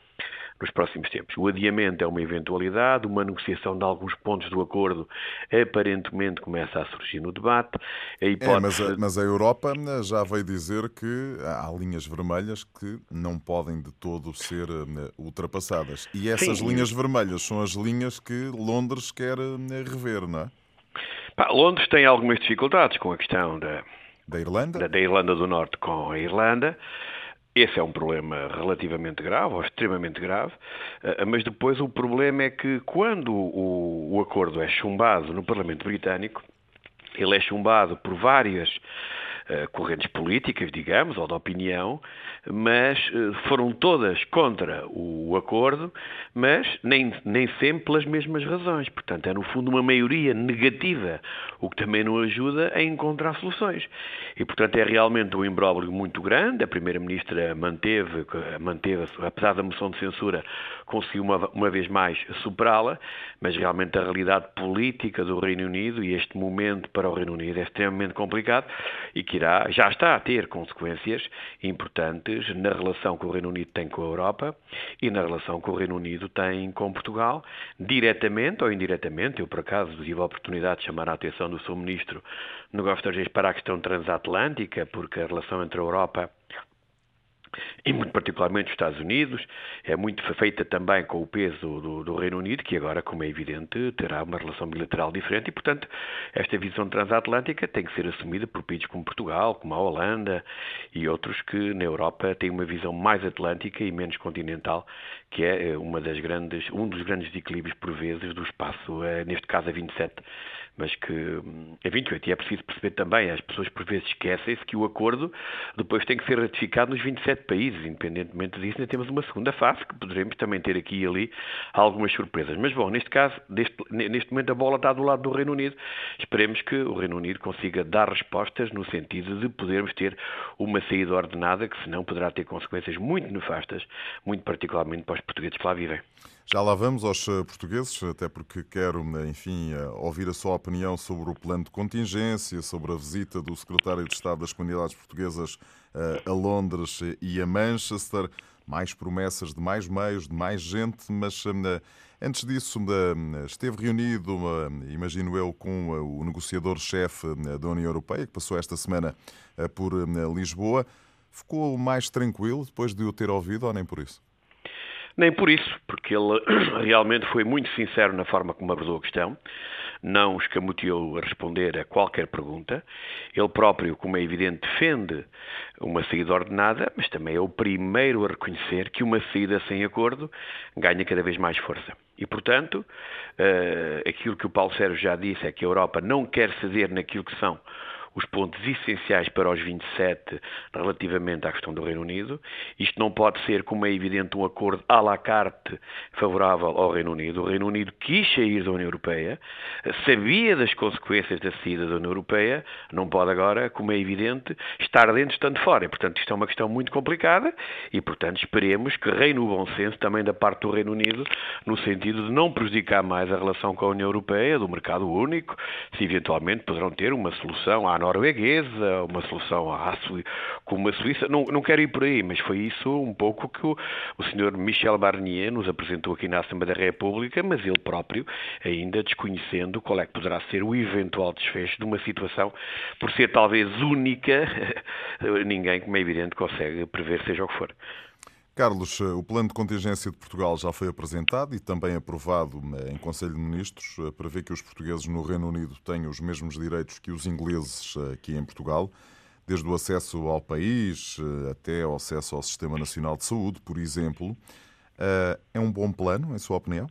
nos próximos tempos. O adiamento é uma eventualidade, uma negociação de alguns pontos do acordo aparentemente começa a surgir no debate. A hipótese... é, mas, a, mas a Europa já veio dizer que há linhas vermelhas que não podem de todo ser eh, ultrapassadas. E essas Sim. linhas vermelhas são as linhas que Londres quer eh, rever, não é? Londres tem algumas dificuldades com a questão da, da Irlanda? Da, da Irlanda do Norte com a Irlanda. Esse é um problema relativamente grave, ou extremamente grave, eh, mas depois o problema é que quando o, o acordo é chumbado no Parlamento Britânico, ele é chumbado por várias correntes políticas, digamos, ou de opinião, mas uh, foram todas contra o, acordo, mas nem, nem sempre pelas mesmas razões. Portanto, é no fundo uma maioria negativa, o que também não ajuda a encontrar soluções. E, portanto, é realmente um imbróglio muito grande. A Primeira-Ministra manteve, manteve, apesar da moção de censura, conseguiu uma, uma vez mais superá-la, mas realmente a realidade política do Reino Unido e este momento para o Reino Unido é extremamente complicado e que já está a ter consequências importantes na relação que o Reino Unido tem com a Europa e na relação que o Reino Unido tem com Portugal, diretamente ou indiretamente. Eu, por acaso, tive a oportunidade de chamar a atenção do seu Ministro Negócios Estrangeiros para a questão transatlântica, porque a relação entre a Europa e muito particularmente os Estados Unidos, é muito feita também com o peso do, do, Reino Unido, que agora, como é evidente, terá uma relação bilateral diferente e, portanto, esta visão transatlântica tem que ser assumida por países como Portugal, como a Holanda e outros que na Europa têm uma visão mais atlântica e menos continental, que é eh, uma das grandes, um dos grandes desequilíbrios, por vezes, do espaço, eh, neste caso a 27 mas que é 28. E é preciso perceber também, as pessoas por vezes esquecem-se que o acordo depois tem que ser ratificado nos 27 países. Independentemente disso, ainda temos uma segunda fase que poderemos também ter aqui e ali algumas surpresas. Mas bom, neste caso, neste momento a bola está do lado do Reino Unido. Esperemos que o Reino Unido consiga dar respostas no sentido de podermos ter uma saída ordenada, que senão poderá ter consequências muito nefastas, muito particularmente para os portugueses que lá vivem. Já lá vamos aos eh, portugueses, até porque quero, eh, enfim, eh, ouvir a sua opinião sobre o plano de contingência, sobre a visita do secretário de Estado das Comunidades Portuguesas a Londres e a Manchester. Mais promessas de mais meios, de mais gente, mas antes disso esteve reunido, imagino eu, com o negociador-chefe da União Europeia, que passou esta semana por Lisboa. Ficou mais tranquilo depois de o ter ouvido ou nem por isso? Nem por isso, porque ele (clears throat) realmente foi muito sincero na forma como abordou a questão, não escamoteou a responder a qualquer pergunta. Ele próprio, como é evidente, defende uma saída ordenada, mas também é o primeiro a reconhecer que uma saída sem acordo ganha cada vez mais força. E, portanto, uh, aquilo que o Paulo Sérgio já disse é que a Europa não quer ceder naquilo que são os pontos essenciais para os 27 relativamente à questão do Reino Unido. Isto não pode ser, como é evidente, um acordo à la carte favorável ao Reino Unido. O Reino Unido quis sair da União Europeia, sabia das consequências da saída da União Europeia, não pode agora, como é evidente, estar dentro estando fora. Portanto, isto é uma questão muito complicada e, portanto, esperemos que reine o bom senso também da parte do Reino Unido, no sentido de não prejudicar mais a relação com a União Europeia, do mercado único, se eventualmente poderão ter uma solução à norueguesa, uma solução à como a Suíça. Não, não quero ir por aí, mas foi isso um pouco que o, o Sr. Michel Barnier nos apresentou aqui na Assembleia da República, mas ele próprio ainda desconhecendo qual é que poderá ser o eventual desfecho de uma situação, por ser talvez única, (laughs) ninguém, como é evidente, consegue prever seja o que for. Carlos, o plano de contingência de Portugal já foi apresentado e também aprovado eh, em Conselho de Ministros. Eh, Prevê que os portugueses no Reino Unido tenham os mesmos direitos que os ingleses eh, aqui em Portugal, desde o acesso ao país até o acesso ao Sistema Nacional de Saúde, por exemplo. É um bom plano, em sua opinião?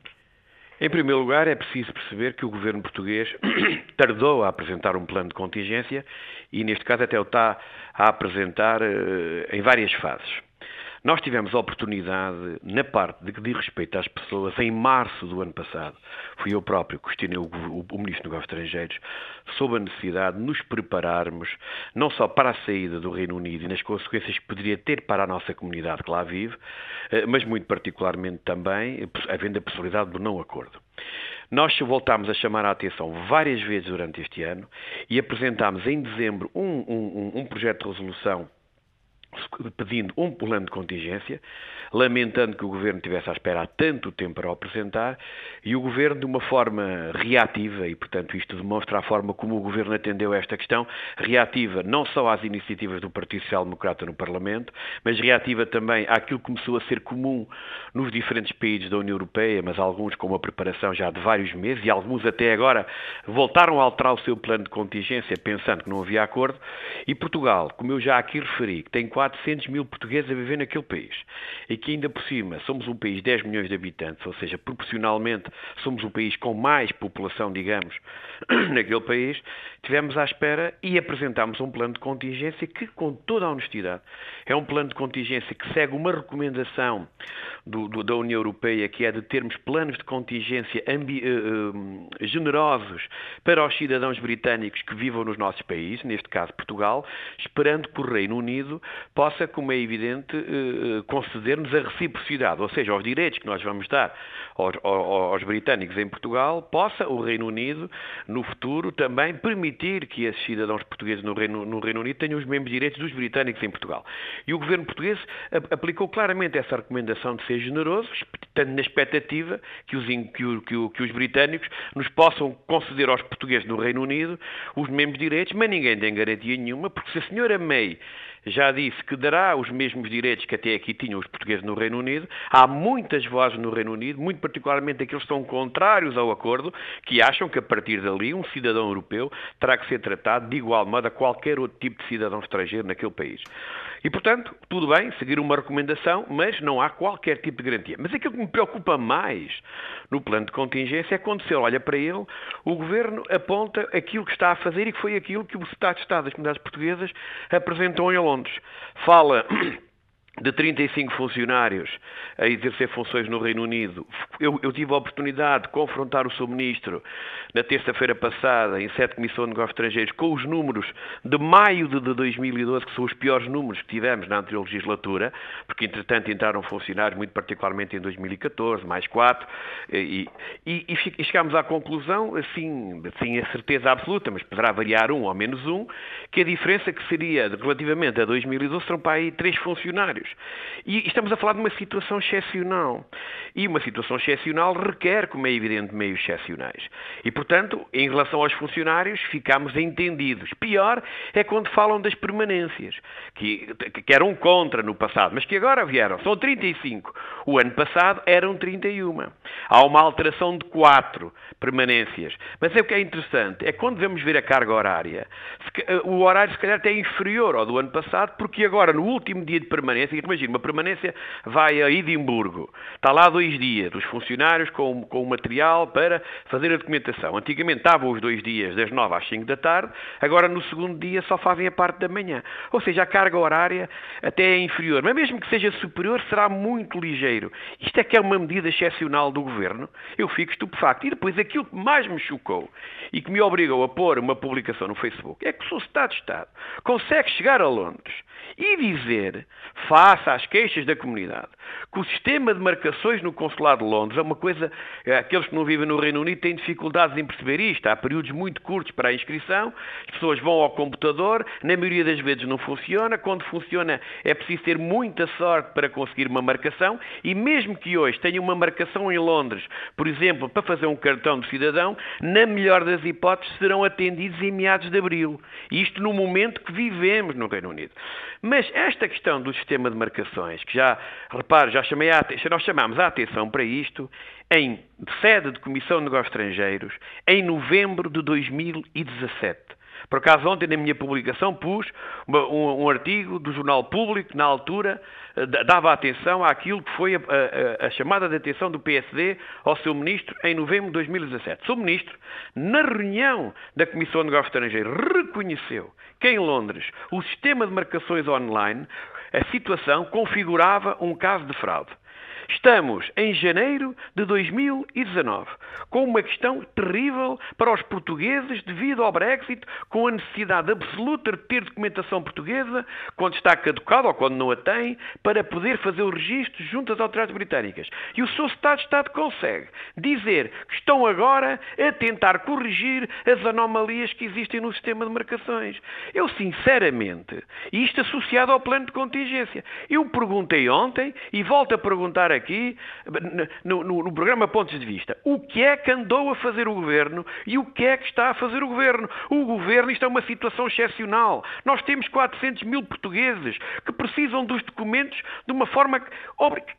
Em primeiro lugar, é preciso perceber que o governo português (coughs) tardou a apresentar um plano de contingência e, neste caso, até o está a apresentar em várias fases. Nós tivemos a oportunidade, na parte de que diz respeito às pessoas, em março do ano passado, fui eu próprio que questionei o, o, o Ministro dos Negócios Estrangeiros sobre a necessidade de nos prepararmos não só para a saída do Reino Unido e nas consequências que poderia ter para a nossa comunidade que lá vive, eh, mas muito particularmente também havendo a possibilidade do não acordo. Nós voltámos a chamar a atenção várias vezes durante este ano e apresentámos em dezembro um, um, um projeto de resolução pedindo um plano de contingência, lamentando que o Governo tivesse à espera há tanto tempo para o apresentar, e o Governo, de uma forma reativa, e portanto isto demonstra a forma como o Governo atendeu esta questão, reativa não só às iniciativas do Partido Social Democrata no Parlamento, mas reativa também àquilo que começou a ser comum nos diferentes países da União Europeia, mas alguns com uma preparação já de vários meses, e alguns até agora voltaram a alterar o seu plano de contingência, pensando que não havia acordo, e Portugal, como eu já aqui referi, que tem 400 mil portugueses a viver naquele país. E que ainda por cima somos um país de 10 milhões de habitantes, ou seja, proporcionalmente somos o país com mais população, digamos, (clears throat) naquele país, tivemos à espera e apresentámos um plano de contingência que, com toda a honestidade, é um plano de contingência que segue uma recomendação do, do, da União Europeia, que é de termos planos de contingência ambi, uh, generosos para os cidadãos britânicos que vivam nos nossos países, neste caso Portugal, esperando que o Reino Unido possa, como é evidente, uh, conceder-nos a reciprocidade, ou seja, os direitos que nós vamos dar aos, aos, aos britânicos em Portugal, possa o Reino Unido, no futuro, também permitir que esses cidadãos portugueses no Reino, no Reino Unido tenham os mesmos direitos dos britânicos em Portugal. E o governo português aplicou claramente essa recomendação de ser generoso, tanto na expectativa que os, que, que, que os britânicos nos possam conceder aos portugueses no Reino Unido os mesmos direitos, mas ninguém tem garantia nenhuma, porque se a senhora May já disse que dará os mesmos direitos que até aqui tinham os portugueses no Reino Unido. Há muitas vozes no Reino Unido, muito particularmente aqueles que são contrários ao acordo, que acham que a partir dali um cidadão europeu terá que ser tratado de igual modo a qualquer outro tipo de cidadão estrangeiro naquele país. E, portanto, tudo bem, seguir uma recomendação, mas não há qualquer tipo de garantia. Mas aquilo que me preocupa mais no plano de contingência é quando se olha para ele, o Governo aponta aquilo que está a fazer e que foi aquilo que o Estado de Estado das Comunidades Portuguesas apresentou em Londres. Fala de 35 funcionários a exercer funções no Reino Unido. Eu, eu tive a oportunidade de confrontar o seu ministro na terça-feira passada, em sete Comissão de Negócios Estrangeiros, com os números de maio de 2012, que são os piores números que tivemos na anterior legislatura, porque entretanto entraram funcionários, muito particularmente em 2014, mais quatro, e, e, e chegámos à conclusão, assim, sem a certeza absoluta, mas poderá variar um ou menos um, que a diferença que seria relativamente a 2012 serão para aí três funcionários. E estamos a falar de uma situação excepcional. E uma situação excepcional requer, como é evidente, meios excepcionais. E, portanto, em relação aos funcionários, ficamos entendidos. Pior é quando falam das permanências, que, que eram contra no passado, mas que agora vieram. São 35. O ano passado eram 31. Há uma alteração de 4 permanências. Mas é o que é interessante, é quando vamos ver a carga horária, o horário se calhar até é inferior ao do ano passado, porque agora, no último dia de permanência, imagina, uma permanência vai a Edimburgo, está lá dois dias, os funcionários com, com o material para fazer a documentação. Antigamente estavam os dois dias, das 9 às 5 da tarde, agora no segundo dia só fazem a parte da manhã. Ou seja, a carga horária até é inferior, mas mesmo que seja superior, será muito ligeiro. Isto é que é uma medida excepcional do governo. Eu fico estupefacto. E depois aquilo que mais me chocou e que me obrigou a pôr uma publicação no Facebook é que o Estado de Estado consegue chegar a Londres e dizer, face às queixas da comunidade, que o sistema de marcações no Consulado de Londres é uma coisa, eh, aqueles que não vivem no Reino Unido têm dificuldades em perceber isto. Há períodos muito curtos para a inscrição, as pessoas vão ao computador, na maioria das vezes não funciona, quando funciona é preciso ter muita sorte para conseguir uma marcação e mesmo que hoje tenha uma marcação em Londres, por exemplo, para fazer um cartão de cidadão, na melhor das hipóteses serão atendidos em meados de abril. Isto no momento que vivemos no Reino Unido. Mas esta questão do sistema de marcações, que já, repare, já chamei a, nós chamamos a atenção para isto em sede de Comissão de Negócios Estrangeiros em novembro de 2017. Por acaso, ontem, na minha publicação, pus um, um artigo do Jornal Público, na altura, eh, dava atenção àquilo que foi a, a, a, chamada de atenção do PSD ao seu ministro em novembro de 2017. O seu ministro, na reunião da Comissão de Negócios Estrangeiros, reconheceu que em Londres o sistema de marcações online, a situação configurava um caso de fraude. Estamos em janeiro de 2019, com uma questão terrível para os portugueses devido ao Brexit, com a necessidade absoluta de ter documentação portuguesa quando está caducada ou quando não a tem, para poder fazer o registro junto às autoridades britânicas. E o seu Estado Estado consegue dizer que estão agora a tentar corrigir as anomalias que existem no sistema de marcações. Eu, sinceramente, e isto associado ao plano de contingência, eu perguntei ontem e volto a perguntar aqui, no, no, no, programa Pontos de Vista, o que é que andou a fazer o Governo e o que é que está a fazer o Governo. O Governo, isto é uma situação excepcional. Nós temos 400 mil portugueses que precisam dos documentos de uma forma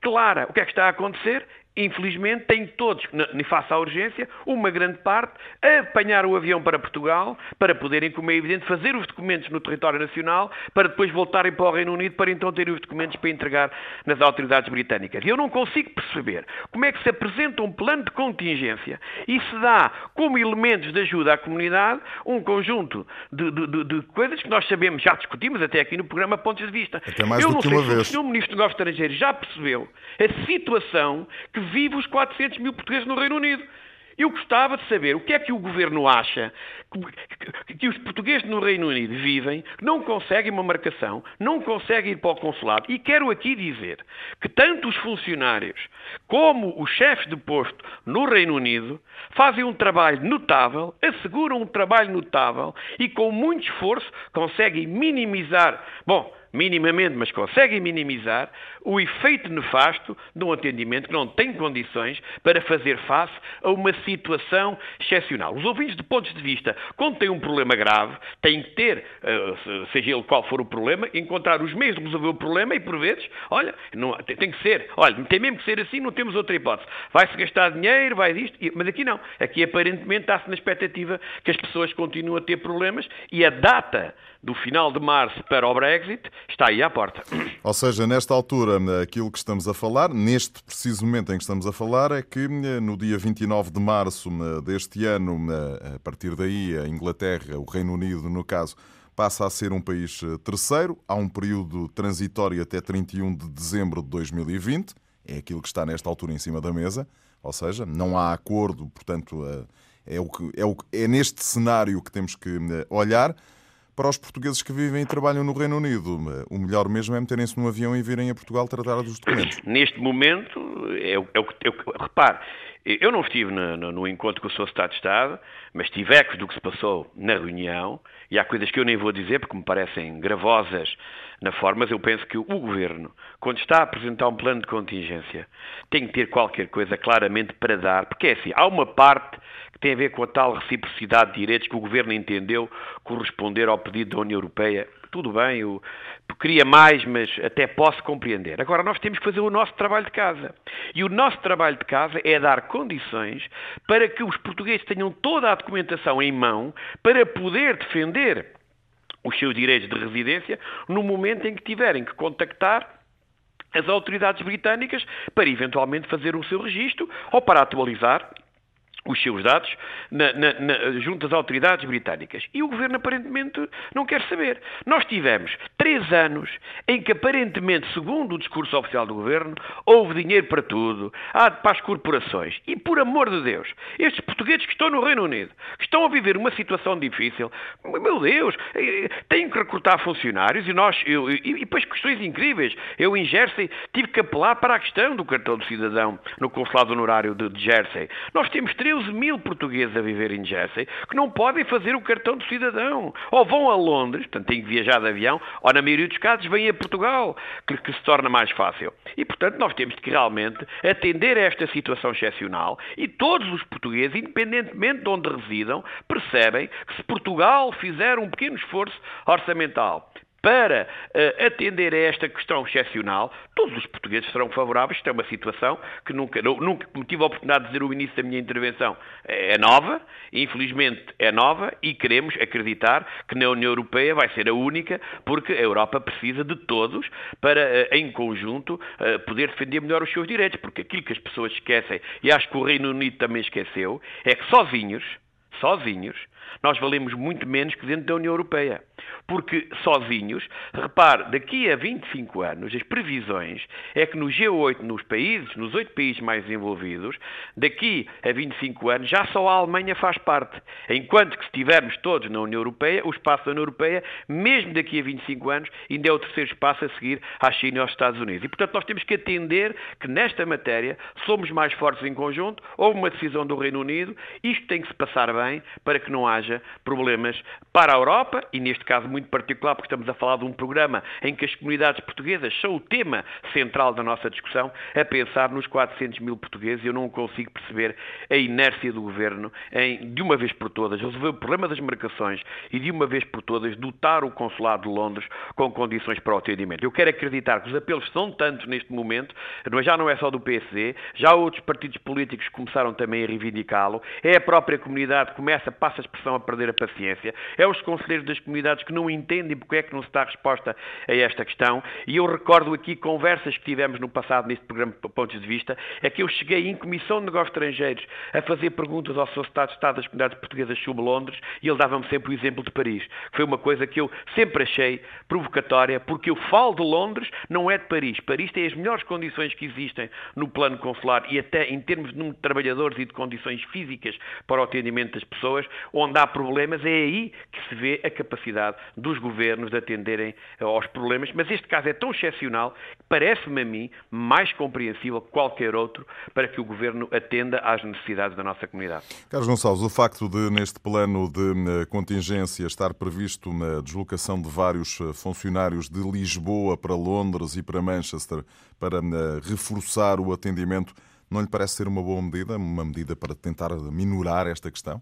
clara. O que é que está a acontecer? Infelizmente, têm todos, face à urgência, uma grande parte, a apanhar o avião para Portugal, para poderem, como é evidente, fazer os documentos no território nacional, para depois voltarem para o Reino Unido, para então terem os documentos para entregar nas autoridades britânicas. E eu não consigo perceber como é que se apresenta um plano de contingência e se dá como elementos de ajuda à comunidade um conjunto de, de, de, de coisas que nós sabemos, já discutimos até aqui no programa Pontos de Vista. Até mais eu não sei se vez. o Sr. Ministro dos Negócios Estrangeiros já percebeu a situação que vive os 400 mil portugueses no Reino Unido. Eu gostava de saber o que é que o governo acha que, que, os portugueses no Reino Unido vivem, não conseguem uma marcação, não conseguem ir para o consulado. E quero aqui dizer que tanto os funcionários como os chefes de posto no Reino Unido fazem um trabalho notável, asseguram um trabalho notável e com muito esforço conseguem minimizar. Bom, minimamente, mas conseguem minimizar o efeito nefasto de um atendimento que não tem condições para fazer face a uma situação excepcional. Os ouvintes, de pontos de vista, quando têm um problema grave, têm que ter, eh, seja ele qual for o problema, encontrar os meios de resolver o problema e, por vezes, olha, não, tem que ser, olha, tem mesmo que ser assim, não temos outra hipótese. Vai-se gastar dinheiro, vai disto, mas aqui não. Aqui, aparentemente, está-se na expectativa que as pessoas continuem a ter problemas e a data do final de março para o Brexit está aí à porta. (clears throat) Ou seja, nesta altura, aquilo que estamos a falar, neste preciso momento em que estamos a falar, é que eh, no dia 29 de março eh, deste ano, eh, a partir daí, a Inglaterra, o Reino Unido, no caso, passa a ser um país terceiro. Há um período transitório até 31 de dezembro de 2020, é aquilo que está nesta altura em cima da mesa. Ou seja, não há acordo, portanto, é, o que, é, o, é neste cenário que temos que olhar para os portugueses que vivem e trabalham no Reino Unido. O melhor mesmo é meterem-se num avião e virem a Portugal tratar dos documentos. Neste momento, é o, é o que. É repare, eu não estive no, no, no, encontro com o Sr. Estado de Estado, mas tive ecos do que se passou na reunião, e há coisas que eu nem vou dizer porque me parecem gravosas na forma, mas eu penso que o Governo, quando está a apresentar um plano de contingência, tem que ter qualquer coisa claramente para dar, porque é assim, há uma parte que tem a ver com a tal reciprocidade de direitos que o Governo entendeu corresponder ao pedido da União Europeia. Tudo bem, eu queria mais, mas até posso compreender. Agora, nós temos que fazer o nosso trabalho de casa. E o nosso trabalho de casa é dar condições para que os portugueses tenham toda a documentação em mão para poder defender os seus direitos de residência no momento em que tiverem que contactar as autoridades britânicas para eventualmente fazer o seu registro ou para atualizar os seus dados na, na, na, junto às autoridades britânicas. E o governo aparentemente não quer saber. Nós tivemos três anos em que aparentemente, segundo o discurso oficial do governo, houve dinheiro para tudo, há para as corporações. E por amor de Deus, estes portugueses que estão no Reino Unido, que estão a viver uma situação difícil, meu Deus, eh, têm que recrutar funcionários e nós, eu, e, e depois questões incríveis. Eu em Jersey tive que apelar para a questão do cartão de cidadão no consulado honorário de, Jersey. Nós temos 13 mil portugueses a viver em Jersey que não podem fazer o cartão de cidadão. Ou vão a Londres, portanto têm que viajar de avião, ou na maioria dos casos vêm a Portugal, que, que se torna mais fácil. E portanto nós temos que realmente atender a esta situação excepcional e todos os portugueses, independentemente de onde residam, percebem que se Portugal fizer um pequeno esforço orçamental para uh, atender a esta questão excepcional, todos os portugueses serão favoráveis. Isto é uma situação que nunca, nunca tive a oportunidade de dizer no início da minha intervenção. É nova, infelizmente é nova, e queremos acreditar que na União Europeia vai ser a única, porque a Europa precisa de todos para, uh, em conjunto, uh, poder defender melhor os seus direitos. Porque aquilo que as pessoas esquecem, e acho que o Reino Unido também esqueceu, é que sozinhos, sozinhos, nós valemos muito menos que dentro da União Europeia. Porque sozinhos, repare, daqui a 25 anos, as previsões é que no G8, nos países, nos oito países mais desenvolvidos, daqui a 25 anos já só a Alemanha faz parte. Enquanto que se estivermos todos na União Europeia, o espaço da União Europeia, mesmo daqui a 25 anos, ainda é o terceiro espaço a seguir à China e aos Estados Unidos. E, portanto, nós temos que atender que nesta matéria somos mais fortes em conjunto, houve uma decisão do Reino Unido, isto tem que se passar bem para que não haja problemas para a Europa, e neste caso muito particular, porque estamos a falar de um programa em que as comunidades portuguesas são o tema central da nossa discussão, a pensar nos 400 mil portugueses. Eu não consigo perceber a inércia do governo em, de uma vez por todas, resolver o problema das marcações e, de uma vez por todas, dotar o consulado de Londres com condições para o atendimento. Eu quero acreditar que os apelos são tantos neste momento, mas já não é só do PSD, já outros partidos políticos começaram também a reivindicá-lo, é a própria comunidade que começa, passa a expressão a perder a paciência, é os conselheiros das comunidades que não entendem porque é que não se dá resposta a esta questão. E eu recordo aqui conversas que tivemos no passado neste programa Pontos de Vista, é que eu cheguei em Comissão de Negócios Estrangeiros a fazer perguntas ao seu Estado de Estado das Comunidades Portuguesas sobre Londres e ele dava-me sempre o exemplo de Paris. Foi uma coisa que eu sempre achei provocatória, porque eu falo de Londres, não é de Paris. Paris tem as melhores condições que existem no plano consular e até em termos de número de trabalhadores e de condições físicas para o atendimento das pessoas, onde há problemas, é aí que se vê a capacidade dos governos de atenderem aos problemas, mas este caso é tão excepcional que parece-me a mim mais compreensível que qualquer outro para que o governo atenda às necessidades da nossa comunidade. Carlos Gonçalves, o facto de neste plano de eh, contingência estar previsto uma deslocação de vários eh, funcionários de Lisboa para Londres e para Manchester para eh, reforçar o atendimento, não lhe parece ser uma boa medida, uma medida para tentar minorar esta questão?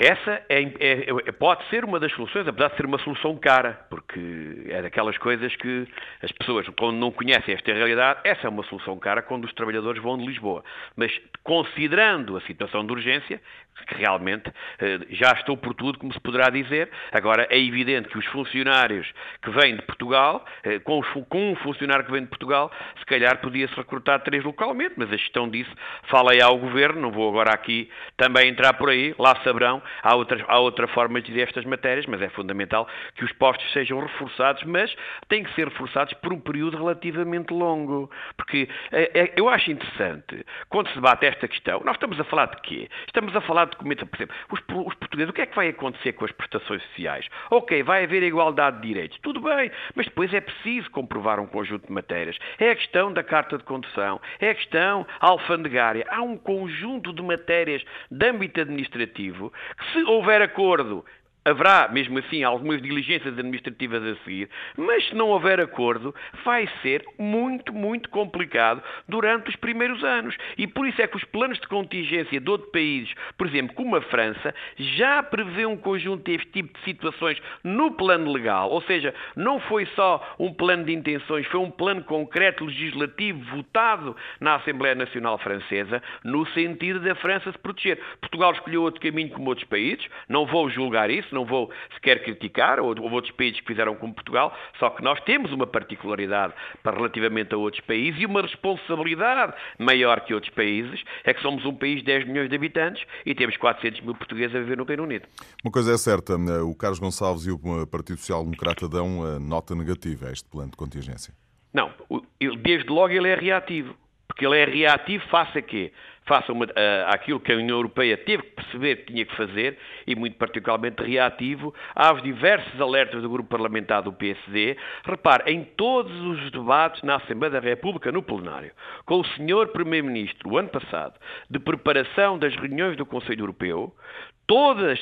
Essa é, é, é, pode ser uma das soluções, apesar de ser uma solução cara, porque é daquelas coisas que as pessoas, quando não conhecem esta realidade, essa é uma solução cara quando os trabalhadores vão de Lisboa. Mas considerando a situação de urgência, que realmente eh, já estou por tudo, como se poderá dizer. Agora, é evidente que os funcionários que vêm de Portugal, eh, com, um funcionário que vem de Portugal, se calhar podia-se recrutar três localmente, mas a gestão disso fala aí ao Governo, não vou agora aqui também entrar por aí, lá saberão, há, outras, há outra forma de estas matérias, mas é fundamental que os postos sejam reforçados, mas têm que ser reforçados por um período relativamente longo, porque é, eu acho interessante, quando se debate esta questão, nós estamos a falar de quê? Estamos a falar documento, por exemplo, os, os, portugueses, o que é que vai acontecer com as prestações sociais? Ok, vai haver igualdade de direitos, tudo bem, mas depois é preciso comprovar um conjunto de matérias. É a questão da carta de condução, é a questão alfandegária. Há um conjunto de matérias de âmbito administrativo que, se houver acordo Haverá, mesmo assim, algumas diligências administrativas a seguir, mas se não houver acordo, vai ser muito, muito complicado durante os primeiros anos. E por isso é que os planos de contingência de outros países, por exemplo, como a França, já prevê um conjunto deste tipo de situações no plano legal. Ou seja, não foi só um plano de intenções, foi um plano concreto legislativo votado na Assembleia Nacional Francesa, no sentido da França se proteger. Portugal escolheu outro caminho como outros países, não vou julgar isso não vou sequer criticar, ou houve outros países que fizeram como Portugal, só que nós temos uma particularidade para relativamente a outros países e uma responsabilidade maior que outros países, é que somos um país de 10 milhões de habitantes e temos 400 mil portugueses a viver no Reino Unido. Uma coisa é certa, eh, o Carlos Gonçalves e o Partido Social Democrata dão eh, nota negativa a este plano de contingência. Não, desde logo ele é reativo. Porque ele é reativo face a quê? Face a uma, a, àquilo que a União Europeia teve que perceber que tinha que fazer e, muito particularmente, reativo aos diversos alertas do grupo parlamentar do PSD. Repare, em todos os debates na Assembleia da República, no plenário, com o senhor Primeiro-Ministro, o ano passado, de preparação das reuniões do Conselho Europeu, todos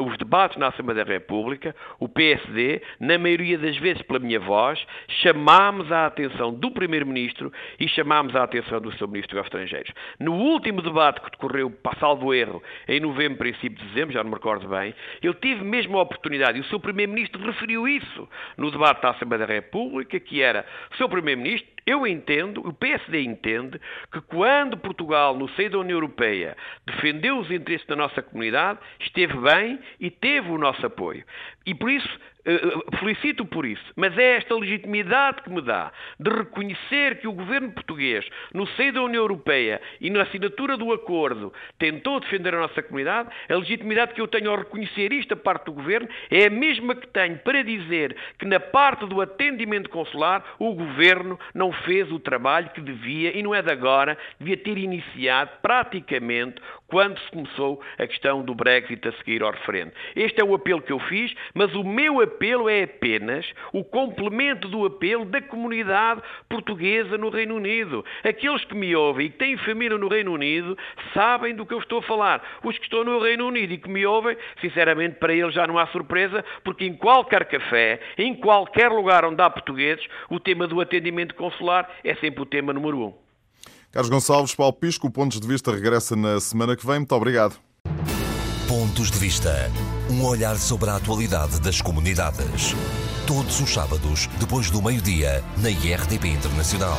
os debates na Assembleia da República, o PSD, na maioria das vezes pela minha voz, chamámos a atenção do Primeiro-Ministro e chamámos a atenção do seu Ministro dos Estrangeiros. No último debate que decorreu, salvo erro, em novembro, princípio de dezembro, já não me recordo bem, eu tive mesmo a oportunidade, e o seu Primeiro-Ministro referiu isso no debate da Assembleia da República, que era, o seu Primeiro-Ministro, eu entendo, o PSD entende, que quando Portugal, no seio da União Europeia, defendeu os interesses da nossa comunidade, esteve bem e teve o nosso apoio. E por isso felicito por isso, mas é esta legitimidade que me dá de reconhecer que o governo português, no seio da União Europeia e na assinatura do acordo, tentou defender a nossa comunidade, a legitimidade que eu tenho ao reconhecer isto a parte do governo é a mesma que tenho para dizer que na parte do atendimento consular o governo não fez o trabalho que devia e não é de agora, devia ter iniciado praticamente quando se começou a questão do Brexit a seguir ao referendo. Este é o apelo que eu fiz, mas o meu apelo é apenas o complemento do apelo da comunidade portuguesa no Reino Unido. Aqueles que me ouvem e que têm família no Reino Unido sabem do que eu estou a falar. Os que estão no Reino Unido e que me ouvem, sinceramente, para eles já não há surpresa, porque em qualquer café, em qualquer lugar onde há portugueses, o tema do atendimento consular é sempre o tema número um. Carlos Gonçalves, Paulo Pisco, Pontos de Vista regressa na semana que vem. Muito obrigado. Pontos de Vista. Um olhar sobre a atualidade das comunidades. Todos os sábados, depois do meio-dia, na IRTP Internacional.